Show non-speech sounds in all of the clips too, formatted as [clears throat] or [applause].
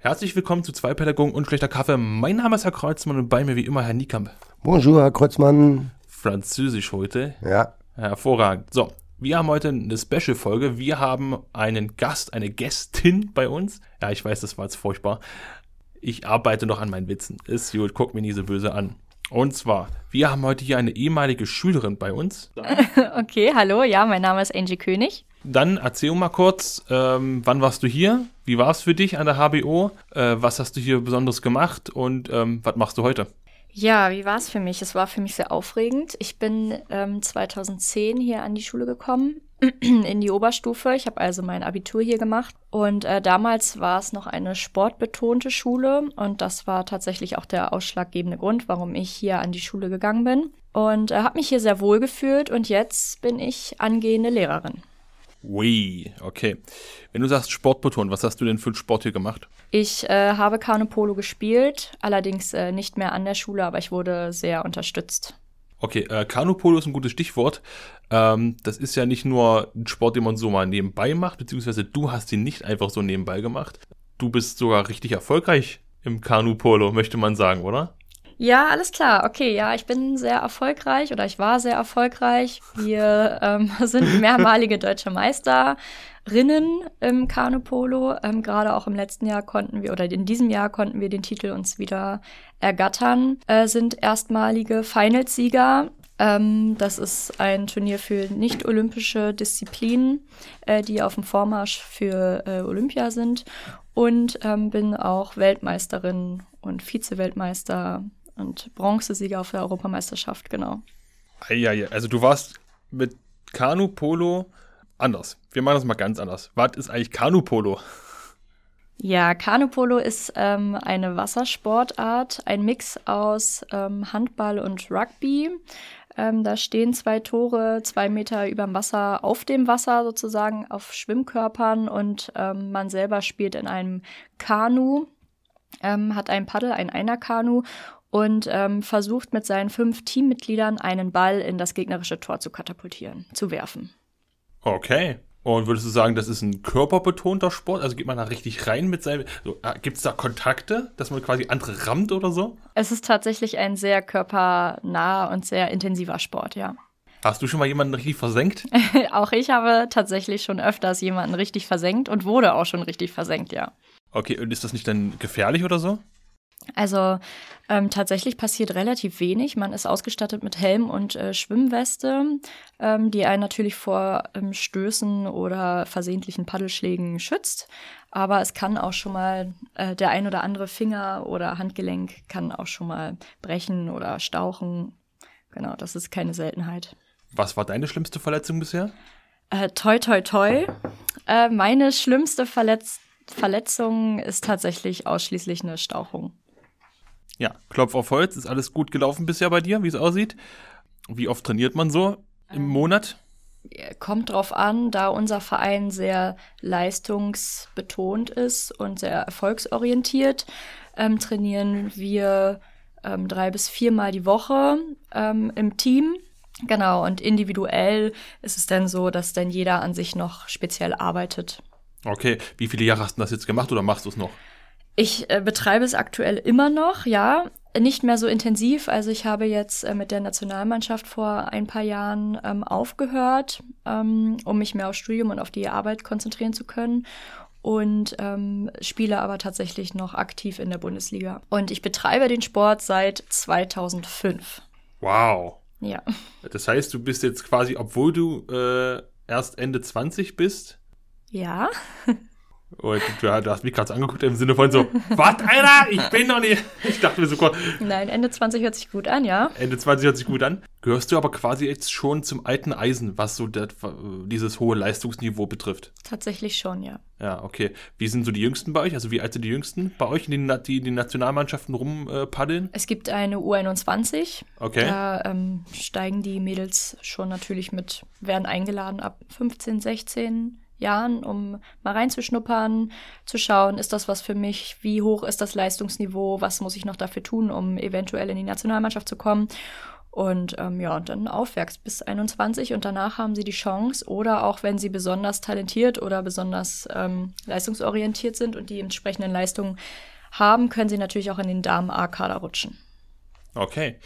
Herzlich willkommen zu zwei Pädagogen und schlechter Kaffee. Mein Name ist Herr Kreuzmann und bei mir wie immer Herr Niekamp. Bonjour, Herr Kreuzmann. Französisch heute. Ja. Hervorragend. So, wir haben heute eine Special-Folge. Wir haben einen Gast, eine Gästin bei uns. Ja, ich weiß, das war jetzt furchtbar. Ich arbeite noch an meinen Witzen. Ist gut, guck mir nie so böse an. Und zwar, wir haben heute hier eine ehemalige Schülerin bei uns. [laughs] okay, hallo, ja, mein Name ist Angie König. Dann erzähl mal kurz, ähm, wann warst du hier? Wie war es für dich an der HBO? Äh, was hast du hier Besonderes gemacht und ähm, was machst du heute? Ja, wie war es für mich? Es war für mich sehr aufregend. Ich bin ähm, 2010 hier an die Schule gekommen, [clears throat] in die Oberstufe. Ich habe also mein Abitur hier gemacht. Und äh, damals war es noch eine sportbetonte Schule. Und das war tatsächlich auch der ausschlaggebende Grund, warum ich hier an die Schule gegangen bin. Und äh, habe mich hier sehr wohl gefühlt. Und jetzt bin ich angehende Lehrerin. Ui, okay. Wenn du sagst Sportbeton, was hast du denn für einen Sport hier gemacht? Ich äh, habe Kanu Polo gespielt, allerdings äh, nicht mehr an der Schule, aber ich wurde sehr unterstützt. Okay, äh, Kanu-Polo ist ein gutes Stichwort. Ähm, das ist ja nicht nur ein Sport, den man so mal nebenbei macht, beziehungsweise du hast ihn nicht einfach so nebenbei gemacht. Du bist sogar richtig erfolgreich im Kanu-Polo, möchte man sagen, oder? Ja, alles klar. Okay, ja, ich bin sehr erfolgreich oder ich war sehr erfolgreich. Wir [laughs] ähm, sind mehrmalige deutsche Meisterinnen im Kanupolo. Ähm, Gerade auch im letzten Jahr konnten wir, oder in diesem Jahr konnten wir den Titel uns wieder ergattern, äh, sind erstmalige Finalsieger. Ähm, das ist ein Turnier für nicht-olympische Disziplinen, äh, die auf dem Vormarsch für äh, Olympia sind. Und ähm, bin auch Weltmeisterin und Vize-Weltmeister und Bronzesieger auf der Europameisterschaft, genau. Ja, ja, also du warst mit Kanu Polo anders. Wir machen das mal ganz anders. Was ist eigentlich Kanu Polo? Ja, Kanupolo ist ähm, eine Wassersportart, ein Mix aus ähm, Handball und Rugby. Ähm, da stehen zwei Tore zwei Meter über dem Wasser auf dem Wasser sozusagen auf Schwimmkörpern und ähm, man selber spielt in einem Kanu, ähm, hat ein Paddel, ein Einerkanu und ähm, versucht mit seinen fünf Teammitgliedern einen Ball in das gegnerische Tor zu katapultieren, zu werfen. Okay. Und würdest du sagen, das ist ein körperbetonter Sport? Also geht man da richtig rein mit seinem. So, äh, Gibt es da Kontakte, dass man quasi andere rammt oder so? Es ist tatsächlich ein sehr körpernaher und sehr intensiver Sport, ja. Hast du schon mal jemanden richtig versenkt? [laughs] auch ich habe tatsächlich schon öfters jemanden richtig versenkt und wurde auch schon richtig versenkt, ja. Okay, und ist das nicht dann gefährlich oder so? Also ähm, tatsächlich passiert relativ wenig. Man ist ausgestattet mit Helm und äh, Schwimmweste, ähm, die einen natürlich vor ähm, Stößen oder versehentlichen Paddelschlägen schützt. Aber es kann auch schon mal äh, der ein oder andere Finger oder Handgelenk kann auch schon mal brechen oder stauchen. Genau, das ist keine Seltenheit. Was war deine schlimmste Verletzung bisher? Äh, toi, toi, toi. Äh, meine schlimmste Verletz Verletzung ist tatsächlich ausschließlich eine Stauchung. Ja, Klopf auf Holz, ist alles gut gelaufen bisher bei dir, wie es aussieht? Wie oft trainiert man so im ähm, Monat? Kommt drauf an, da unser Verein sehr leistungsbetont ist und sehr erfolgsorientiert, ähm, trainieren wir ähm, drei bis viermal die Woche ähm, im Team. Genau, und individuell ist es dann so, dass dann jeder an sich noch speziell arbeitet. Okay, wie viele Jahre hast du das jetzt gemacht oder machst du es noch? Ich äh, betreibe es aktuell immer noch, ja. Nicht mehr so intensiv. Also ich habe jetzt äh, mit der Nationalmannschaft vor ein paar Jahren ähm, aufgehört, ähm, um mich mehr aufs Studium und auf die Arbeit konzentrieren zu können. Und ähm, spiele aber tatsächlich noch aktiv in der Bundesliga. Und ich betreibe den Sport seit 2005. Wow. Ja. Das heißt, du bist jetzt quasi, obwohl du äh, erst Ende 20 bist. Ja. [laughs] Und du, du hast mich gerade angeguckt im Sinne von so, was, Alter, ich bin noch nicht. [laughs] Ich dachte mir so kurz. Nein, Ende 20 hört sich gut an, ja. Ende 20 hört sich gut an. Gehörst du aber quasi jetzt schon zum alten Eisen, was so das, dieses hohe Leistungsniveau betrifft? Tatsächlich schon, ja. Ja, okay. Wie sind so die Jüngsten bei euch? Also wie alt sind die Jüngsten bei euch, die in den Nationalmannschaften rumpaddeln? Äh, es gibt eine U21. Okay. Da ähm, steigen die Mädels schon natürlich mit, werden eingeladen ab 15, 16 Jahren, um mal reinzuschnuppern, zu schauen, ist das was für mich, wie hoch ist das Leistungsniveau, was muss ich noch dafür tun, um eventuell in die Nationalmannschaft zu kommen. Und ähm, ja, und dann aufwärts bis 21 und danach haben sie die Chance oder auch wenn sie besonders talentiert oder besonders ähm, leistungsorientiert sind und die entsprechenden Leistungen haben, können sie natürlich auch in den Damen-A-Kader rutschen. Okay.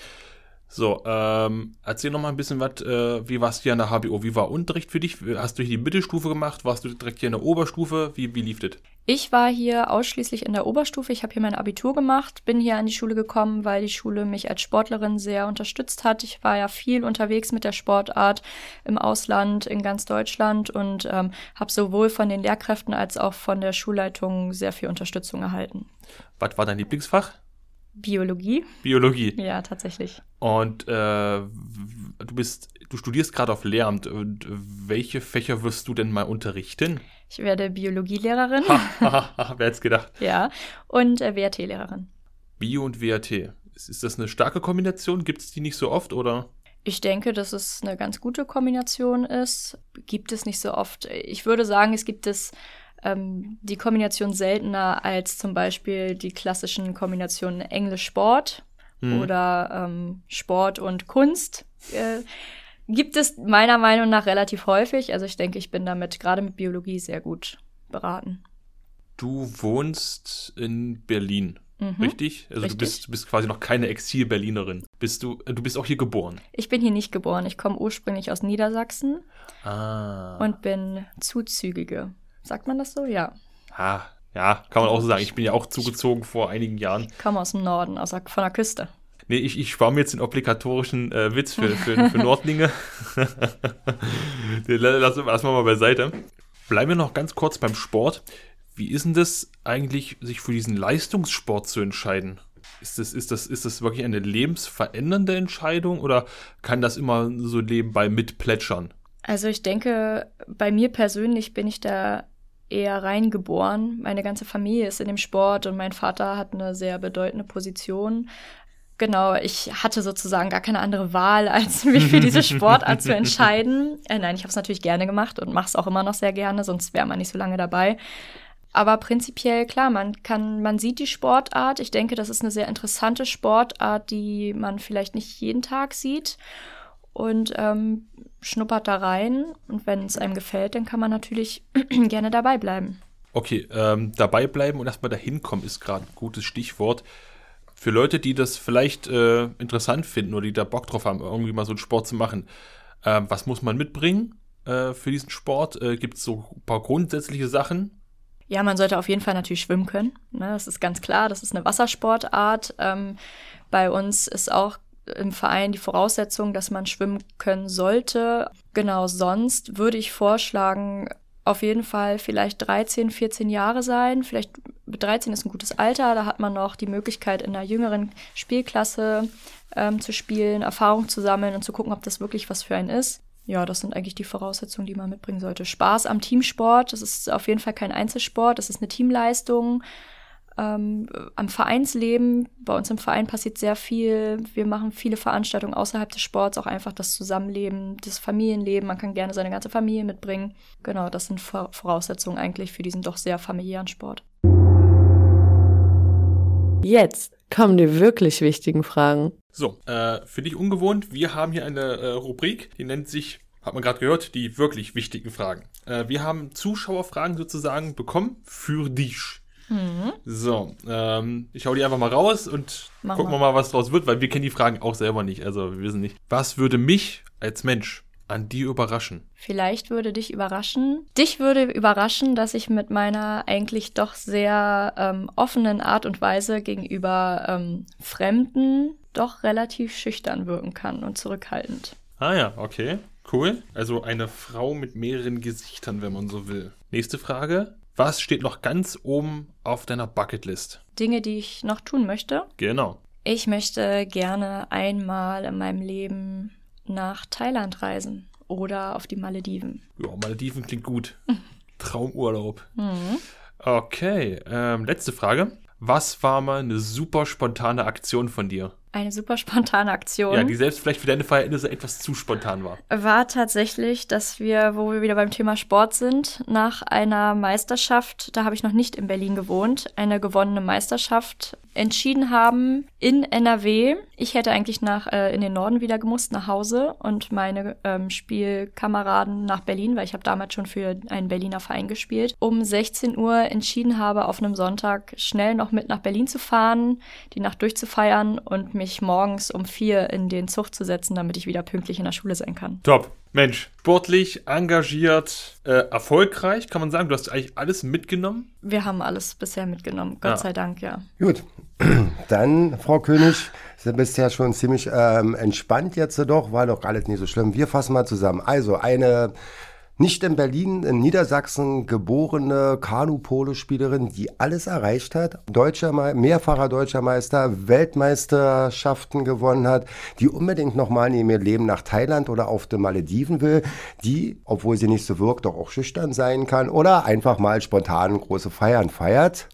So, ähm, erzähl noch mal ein bisschen was, äh, wie warst du hier an der HBO? Wie war Unterricht für dich? Hast du hier die Mittelstufe gemacht? Warst du direkt hier in der Oberstufe? Wie, wie lief das? Ich war hier ausschließlich in der Oberstufe. Ich habe hier mein Abitur gemacht, bin hier an die Schule gekommen, weil die Schule mich als Sportlerin sehr unterstützt hat. Ich war ja viel unterwegs mit der Sportart im Ausland, in ganz Deutschland und ähm, habe sowohl von den Lehrkräften als auch von der Schulleitung sehr viel Unterstützung erhalten. Was war dein Lieblingsfach? Biologie? Biologie. Ja, tatsächlich. Und äh, du bist, du studierst gerade auf Lehramt. Und welche Fächer wirst du denn mal unterrichten? Ich werde Biologielehrerin. Ha, ha, ha, wer hätte es gedacht? [laughs] ja. Und äh, WRT-Lehrerin. Bio und WRT. Ist, ist das eine starke Kombination? Gibt es die nicht so oft oder? Ich denke, dass es eine ganz gute Kombination ist. Gibt es nicht so oft. Ich würde sagen, es gibt es ähm, die Kombination seltener als zum Beispiel die klassischen Kombinationen Englisch-Sport Hm. oder ähm, Sport und Kunst. Äh, gibt es meiner Meinung nach relativ häufig. Also ich denke, ich bin damit gerade mit Biologie sehr gut beraten. Du wohnst in Berlin, Mhm. richtig? Also Richtig. du bist, du bist quasi noch keine Exil-Berlinerin. Bist du, du bist auch hier geboren. Ich bin hier nicht geboren. Ich komme ursprünglich aus Niedersachsen Ah. und bin Zuzügige. Sagt man das so? Ja. ah, ja, kann man auch so sagen. Ich bin ja auch zugezogen vor einigen Jahren. Ich komme aus dem Norden, aus der, von der Küste. Nee, ich, ich spare mir jetzt den obligatorischen äh, Witz für, für, für Nordlinge. Den la- lassen wir erstmal mal beiseite. Bleiben wir noch ganz kurz beim Sport. Wie ist denn das eigentlich, sich für diesen Leistungssport zu entscheiden? Ist das, ist, das, ist das wirklich eine lebensverändernde Entscheidung oder kann das immer so nebenbei mitplätschern? Also ich denke, bei mir persönlich bin ich da eher reingeboren. Meine ganze Familie ist in dem Sport und mein Vater hat eine sehr bedeutende Position. Genau, ich hatte sozusagen gar keine andere Wahl, als [laughs] mich für diese [laughs] Sportart zu entscheiden. Äh, nein, ich habe es natürlich gerne gemacht und mache es auch immer noch sehr gerne, sonst wäre man nicht so lange dabei. Aber prinzipiell klar, man kann, man sieht die Sportart. Ich denke, das ist eine sehr interessante Sportart, die man vielleicht nicht jeden Tag sieht. Und ähm, schnuppert da rein. Und wenn es einem gefällt, dann kann man natürlich [clears throat] gerne dabei bleiben. Okay, ähm, dabei bleiben und erstmal dahin kommen ist gerade ein gutes Stichwort. Für Leute, die das vielleicht äh, interessant finden oder die da Bock drauf haben, irgendwie mal so einen Sport zu machen, ähm, was muss man mitbringen äh, für diesen Sport? Äh, Gibt es so ein paar grundsätzliche Sachen? Ja, man sollte auf jeden Fall natürlich schwimmen können. Ne? Das ist ganz klar. Das ist eine Wassersportart. Ähm, bei uns ist auch im Verein die Voraussetzung, dass man schwimmen können sollte. Genau, sonst würde ich vorschlagen, auf jeden Fall vielleicht 13, 14 Jahre sein. Vielleicht 13 ist ein gutes Alter. Da hat man noch die Möglichkeit, in einer jüngeren Spielklasse ähm, zu spielen, Erfahrung zu sammeln und zu gucken, ob das wirklich was für einen ist. Ja, das sind eigentlich die Voraussetzungen, die man mitbringen sollte. Spaß am Teamsport. Das ist auf jeden Fall kein Einzelsport. Das ist eine Teamleistung. Ähm, am Vereinsleben, bei uns im Verein passiert sehr viel. Wir machen viele Veranstaltungen außerhalb des Sports, auch einfach das Zusammenleben, das Familienleben. Man kann gerne seine ganze Familie mitbringen. Genau, das sind Vor- Voraussetzungen eigentlich für diesen doch sehr familiären Sport. Jetzt kommen die wirklich wichtigen Fragen. So, äh, für dich ungewohnt, wir haben hier eine äh, Rubrik, die nennt sich, hat man gerade gehört, die wirklich wichtigen Fragen. Äh, wir haben Zuschauerfragen sozusagen bekommen für dich. So, ähm, ich hau die einfach mal raus und Mach gucken mal. wir mal, was draus wird, weil wir kennen die Fragen auch selber nicht. Also wir wissen nicht. Was würde mich als Mensch an dir überraschen? Vielleicht würde dich überraschen. Dich würde überraschen, dass ich mit meiner eigentlich doch sehr ähm, offenen Art und Weise gegenüber ähm, Fremden doch relativ schüchtern wirken kann und zurückhaltend. Ah ja, okay. Cool. Also eine Frau mit mehreren Gesichtern, wenn man so will. Nächste Frage. Was steht noch ganz oben auf deiner Bucketlist? Dinge, die ich noch tun möchte. Genau. Ich möchte gerne einmal in meinem Leben nach Thailand reisen oder auf die Malediven. Ja, Malediven klingt gut. [laughs] Traumurlaub. Mhm. Okay, ähm, letzte Frage. Was war mal eine super spontane Aktion von dir? Eine super spontane Aktion. Ja, die selbst vielleicht für deine Verhältnisse etwas zu spontan war. war tatsächlich, dass wir, wo wir wieder beim Thema Sport sind, nach einer Meisterschaft, da habe ich noch nicht in Berlin gewohnt, eine gewonnene Meisterschaft entschieden haben in NRW. Ich hätte eigentlich nach äh, in den Norden wieder gemusst, nach Hause und meine ähm, Spielkameraden nach Berlin, weil ich habe damals schon für einen Berliner Verein gespielt, um 16 Uhr entschieden habe, auf einem Sonntag schnell noch mit nach Berlin zu fahren, die Nacht durchzufeiern und mich morgens um vier in den Zug zu setzen, damit ich wieder pünktlich in der Schule sein kann. Top. Mensch, sportlich, engagiert, äh, erfolgreich, kann man sagen. Du hast eigentlich alles mitgenommen. Wir haben alles bisher mitgenommen, Gott Ja. sei Dank, ja. Gut, [clears throat] dann, Frau König, Sie bist ja schon ziemlich ähm, entspannt jetzt doch, war doch alles nicht so schlimm. Wir fassen mal zusammen. Also eine nicht in Berlin, in Niedersachsen geborene Kanu-Polo-Spielerin, die alles erreicht hat, deutscher, Me- mehrfacher deutscher Meister, Weltmeisterschaften gewonnen hat, die unbedingt nochmal in ihr Leben nach Thailand oder auf den Malediven will, die, obwohl sie nicht so wirkt, doch auch schüchtern sein kann oder einfach mal spontan große Feiern feiert.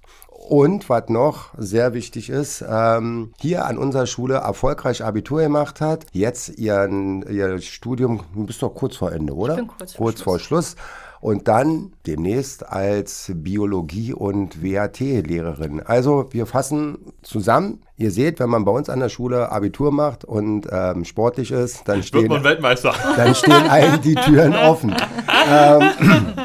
Und was noch sehr wichtig ist, ähm, hier an unserer Schule erfolgreich Abitur gemacht hat, jetzt ihren, ihr Studium, du bist doch kurz vor Ende, oder? bin kurz vor kurz vor Schluss. Und dann demnächst als Biologie- und WAT-Lehrerin. Also wir fassen zusammen. Ihr seht, wenn man bei uns an der Schule Abitur macht und ähm, sportlich ist, dann stehen man Weltmeister. dann stehen [laughs] einem die Türen offen. ähm,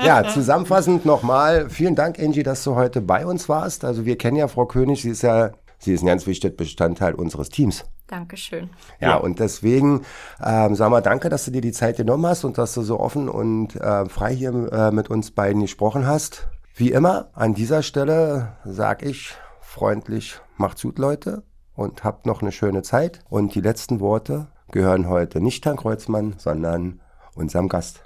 ja, zusammenfassend nochmal, vielen Dank, Angie, dass du heute bei uns warst. Also wir kennen ja Frau König, sie ist ja, sie ist ein ganz wichtiger Bestandteil unseres Teams. Dankeschön. Ja, Ja. und deswegen, ähm, sag mal, danke, dass du dir die Zeit genommen hast und dass du so offen und äh, frei hier äh, mit uns beiden gesprochen hast. Wie immer, an dieser Stelle sag ich freundlich, macht's gut, Leute, und habt noch eine schöne Zeit. Und die letzten Worte gehören heute nicht Herrn Kreuzmann, sondern unserem Gast.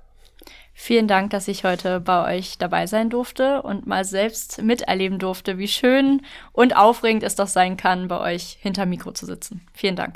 Vielen Dank, dass ich heute bei euch dabei sein durfte und mal selbst miterleben durfte, wie schön und aufregend es doch sein kann, bei euch hinter Mikro zu sitzen. Vielen Dank.